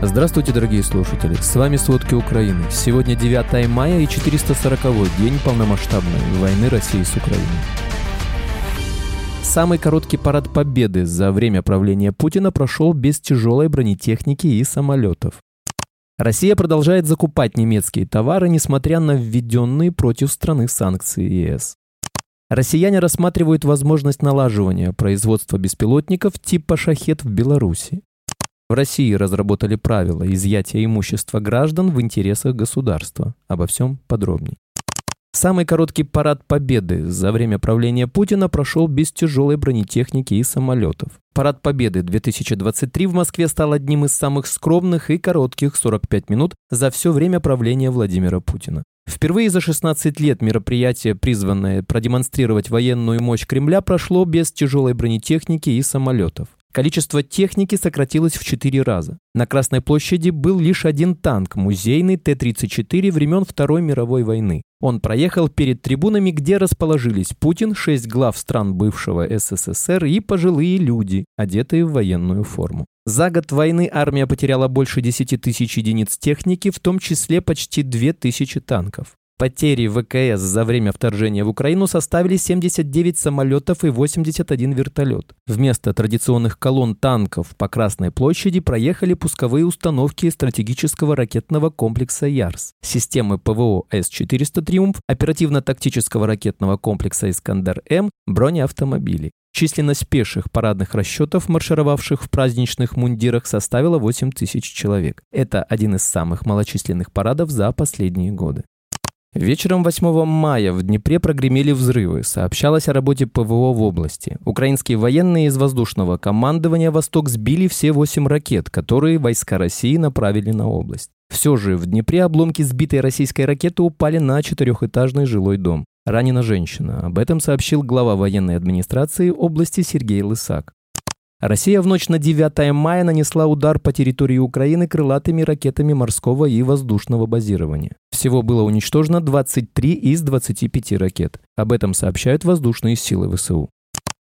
Здравствуйте, дорогие слушатели! С вами «Сводки Украины». Сегодня 9 мая и 440 день полномасштабной войны России с Украиной. Самый короткий парад победы за время правления Путина прошел без тяжелой бронетехники и самолетов. Россия продолжает закупать немецкие товары, несмотря на введенные против страны санкции ЕС. Россияне рассматривают возможность налаживания производства беспилотников типа «Шахет» в Беларуси. В России разработали правила изъятия имущества граждан в интересах государства. Обо всем подробнее. Самый короткий парад Победы за время правления Путина прошел без тяжелой бронетехники и самолетов. Парад Победы 2023 в Москве стал одним из самых скромных и коротких 45 минут за все время правления Владимира Путина. Впервые за 16 лет мероприятие, призванное продемонстрировать военную мощь Кремля, прошло без тяжелой бронетехники и самолетов. Количество техники сократилось в 4 раза. На Красной площади был лишь один танк, музейный Т-34 времен Второй мировой войны. Он проехал перед трибунами, где расположились Путин, шесть глав стран бывшего СССР и пожилые люди, одетые в военную форму. За год войны армия потеряла больше 10 тысяч единиц техники, в том числе почти 2 тысячи танков. Потери ВКС за время вторжения в Украину составили 79 самолетов и 81 вертолет. Вместо традиционных колонн танков по Красной площади проехали пусковые установки стратегического ракетного комплекса «Ярс», системы ПВО С-400 «Триумф», оперативно-тактического ракетного комплекса «Искандер-М», бронеавтомобили. Численность пеших парадных расчетов, маршировавших в праздничных мундирах, составила 8 тысяч человек. Это один из самых малочисленных парадов за последние годы. Вечером 8 мая в Днепре прогремели взрывы. Сообщалось о работе ПВО в области. Украинские военные из воздушного командования «Восток» сбили все восемь ракет, которые войска России направили на область. Все же в Днепре обломки сбитой российской ракеты упали на четырехэтажный жилой дом. Ранена женщина. Об этом сообщил глава военной администрации области Сергей Лысак. Россия в ночь на 9 мая нанесла удар по территории Украины крылатыми ракетами морского и воздушного базирования. Всего было уничтожено 23 из 25 ракет. Об этом сообщают воздушные силы ВСУ.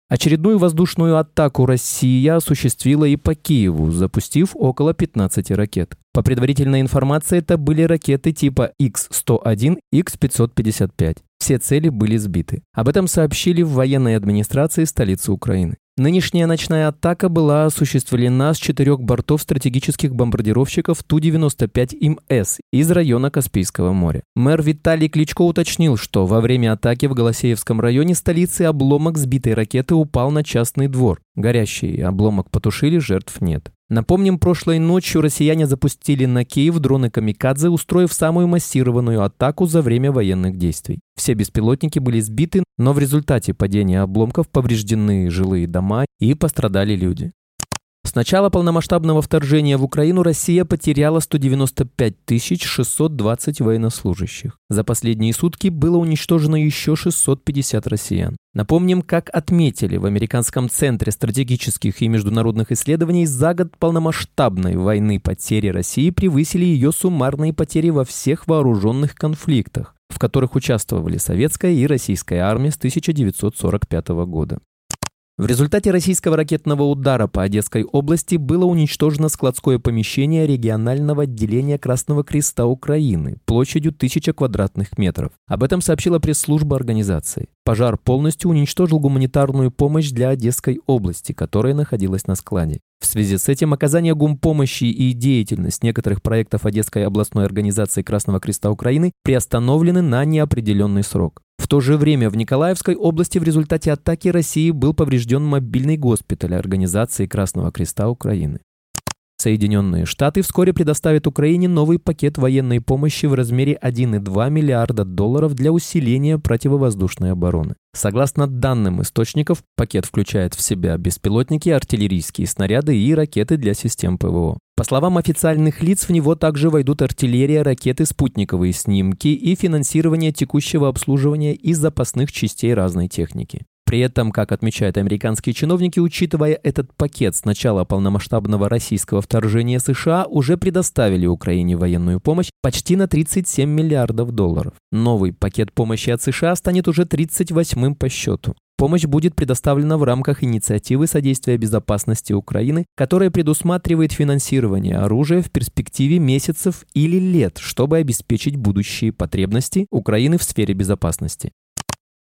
Очередную воздушную атаку Россия осуществила и по Киеву, запустив около 15 ракет. По предварительной информации, это были ракеты типа X-101, X-555. Все цели были сбиты. Об этом сообщили в военной администрации столицы Украины. Нынешняя ночная атака была осуществлена с четырех бортов стратегических бомбардировщиков Ту-95МС из района Каспийского моря. Мэр Виталий Кличко уточнил, что во время атаки в Голосеевском районе столицы обломок сбитой ракеты упал на частный двор. Горящий обломок потушили, жертв нет. Напомним, прошлой ночью россияне запустили на Киев дроны «Камикадзе», устроив самую массированную атаку за время военных действий. Все беспилотники были сбиты, но в результате падения обломков повреждены жилые дома и пострадали люди. С начала полномасштабного вторжения в Украину Россия потеряла 195 620 военнослужащих. За последние сутки было уничтожено еще 650 россиян. Напомним, как отметили в Американском центре стратегических и международных исследований, за год полномасштабной войны потери России превысили ее суммарные потери во всех вооруженных конфликтах, в которых участвовали советская и российская армия с 1945 года. В результате российского ракетного удара по Одесской области было уничтожено складское помещение регионального отделения Красного Креста Украины площадью 1000 квадратных метров. Об этом сообщила пресс-служба организации. Пожар полностью уничтожил гуманитарную помощь для Одесской области, которая находилась на складе. В связи с этим оказание гумпомощи и деятельность некоторых проектов Одесской областной организации Красного Креста Украины приостановлены на неопределенный срок. В то же время в Николаевской области в результате атаки России был поврежден мобильный госпиталь Организации Красного Креста Украины. Соединенные Штаты вскоре предоставят Украине новый пакет военной помощи в размере 1,2 миллиарда долларов для усиления противовоздушной обороны. Согласно данным источников, пакет включает в себя беспилотники, артиллерийские снаряды и ракеты для систем ПВО. По словам официальных лиц, в него также войдут артиллерия, ракеты, спутниковые снимки и финансирование текущего обслуживания и запасных частей разной техники. При этом, как отмечают американские чиновники, учитывая этот пакет с начала полномасштабного российского вторжения США, уже предоставили Украине военную помощь почти на 37 миллиардов долларов. Новый пакет помощи от США станет уже 38-м по счету. Помощь будет предоставлена в рамках инициативы содействия безопасности Украины, которая предусматривает финансирование оружия в перспективе месяцев или лет, чтобы обеспечить будущие потребности Украины в сфере безопасности.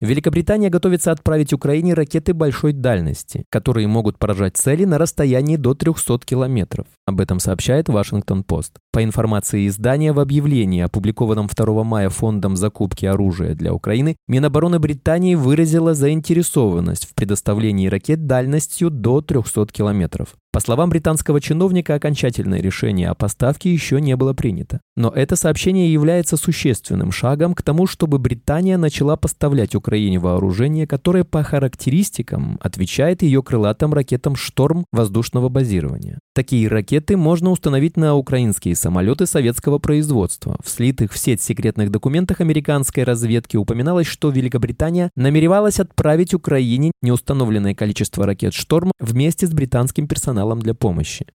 Великобритания готовится отправить Украине ракеты большой дальности, которые могут поражать цели на расстоянии до 300 километров. Об этом сообщает Вашингтон-Пост. По информации издания, в объявлении, опубликованном 2 мая Фондом закупки оружия для Украины, Минобороны Британии выразила заинтересованность в предоставлении ракет дальностью до 300 километров. По словам британского чиновника, окончательное решение о поставке еще не было принято. Но это сообщение является существенным шагом к тому, чтобы Британия начала поставлять Украине вооружение, которое по характеристикам отвечает ее крылатым ракетам «Шторм» воздушного базирования. Такие ракеты можно установить на украинские самолеты советского производства. В слитых в сеть секретных документах американской разведки упоминалось, что Великобритания намеревалась отправить Украине неустановленное количество ракет «Шторм» вместе с британским персоналом каналом для помощи.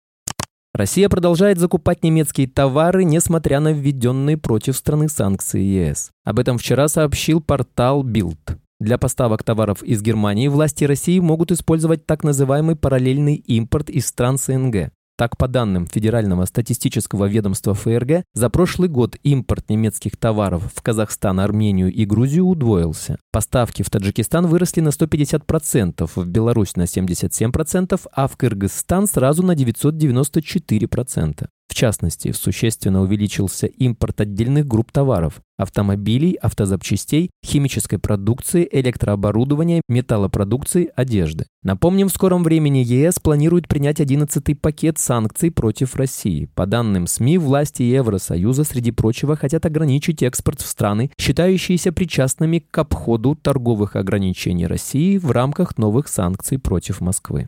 Россия продолжает закупать немецкие товары, несмотря на введенные против страны санкции ЕС. Об этом вчера сообщил портал Bild. Для поставок товаров из Германии власти России могут использовать так называемый параллельный импорт из стран СНГ. Так, по данным Федерального статистического ведомства ФРГ, за прошлый год импорт немецких товаров в Казахстан, Армению и Грузию удвоился. Поставки в Таджикистан выросли на 150%, в Беларусь на 77%, а в Кыргызстан сразу на 994%. В частности, существенно увеличился импорт отдельных групп товаров – автомобилей, автозапчастей, химической продукции, электрооборудования, металлопродукции, одежды. Напомним, в скором времени ЕС планирует принять 11-й пакет санкций против России. По данным СМИ, власти Евросоюза, среди прочего, хотят ограничить экспорт в страны, считающиеся причастными к обходу торговых ограничений России в рамках новых санкций против Москвы.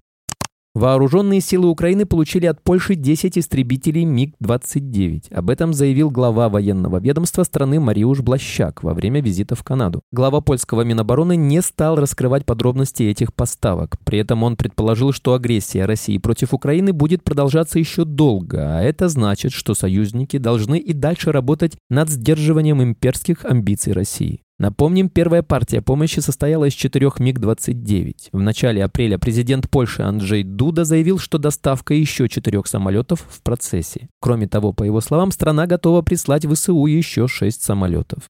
Вооруженные силы Украины получили от Польши 10 истребителей МиГ-29. Об этом заявил глава военного ведомства страны Мариуш Блащак во время визита в Канаду. Глава польского Минобороны не стал раскрывать подробности этих поставок. При этом он предположил, что агрессия России против Украины будет продолжаться еще долго, а это значит, что союзники должны и дальше работать над сдерживанием имперских амбиций России. Напомним, первая партия помощи состояла из четырех МиГ-29. В начале апреля президент Польши Анджей Дуда заявил, что доставка еще четырех самолетов в процессе. Кроме того, по его словам, страна готова прислать в ВСУ еще шесть самолетов.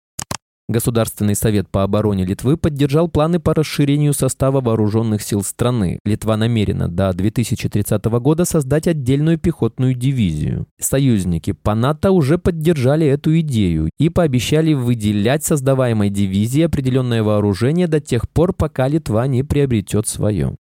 Государственный совет по обороне Литвы поддержал планы по расширению состава вооруженных сил страны. Литва намерена до 2030 года создать отдельную пехотную дивизию. Союзники по НАТО уже поддержали эту идею и пообещали выделять создаваемой дивизии определенное вооружение до тех пор, пока Литва не приобретет свое.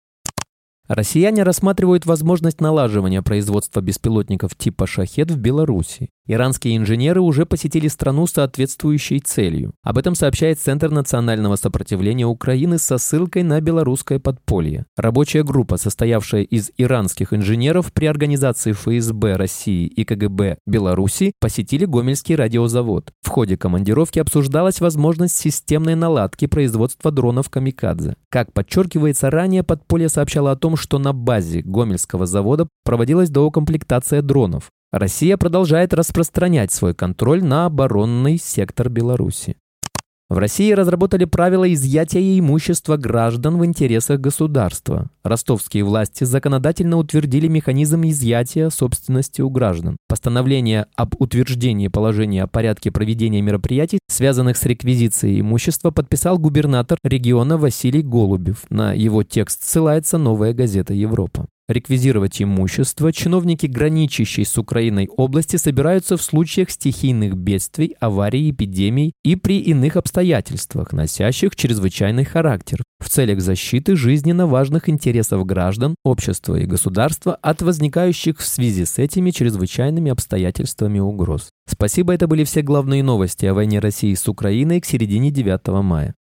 Россияне рассматривают возможность налаживания производства беспилотников типа «Шахет» в Беларуси. Иранские инженеры уже посетили страну соответствующей целью. Об этом сообщает Центр национального сопротивления Украины со ссылкой на белорусское подполье. Рабочая группа, состоявшая из иранских инженеров при организации ФСБ России и КГБ Беларуси, посетили Гомельский радиозавод. В ходе командировки обсуждалась возможность системной наладки производства дронов «Камикадзе». Как подчеркивается ранее, подполье сообщало о том, что на базе Гомельского завода проводилась доукомплектация дронов. Россия продолжает распространять свой контроль на оборонный сектор Беларуси. В России разработали правила изъятия имущества граждан в интересах государства. Ростовские власти законодательно утвердили механизм изъятия собственности у граждан. Постановление об утверждении положения о порядке проведения мероприятий, связанных с реквизицией имущества, подписал губернатор региона Василий Голубев. На его текст ссылается новая газета «Европа» реквизировать имущество, чиновники, граничащие с Украиной области, собираются в случаях стихийных бедствий, аварий, эпидемий и при иных обстоятельствах, носящих чрезвычайный характер, в целях защиты жизненно важных интересов граждан, общества и государства от возникающих в связи с этими чрезвычайными обстоятельствами угроз. Спасибо, это были все главные новости о войне России с Украиной к середине 9 мая.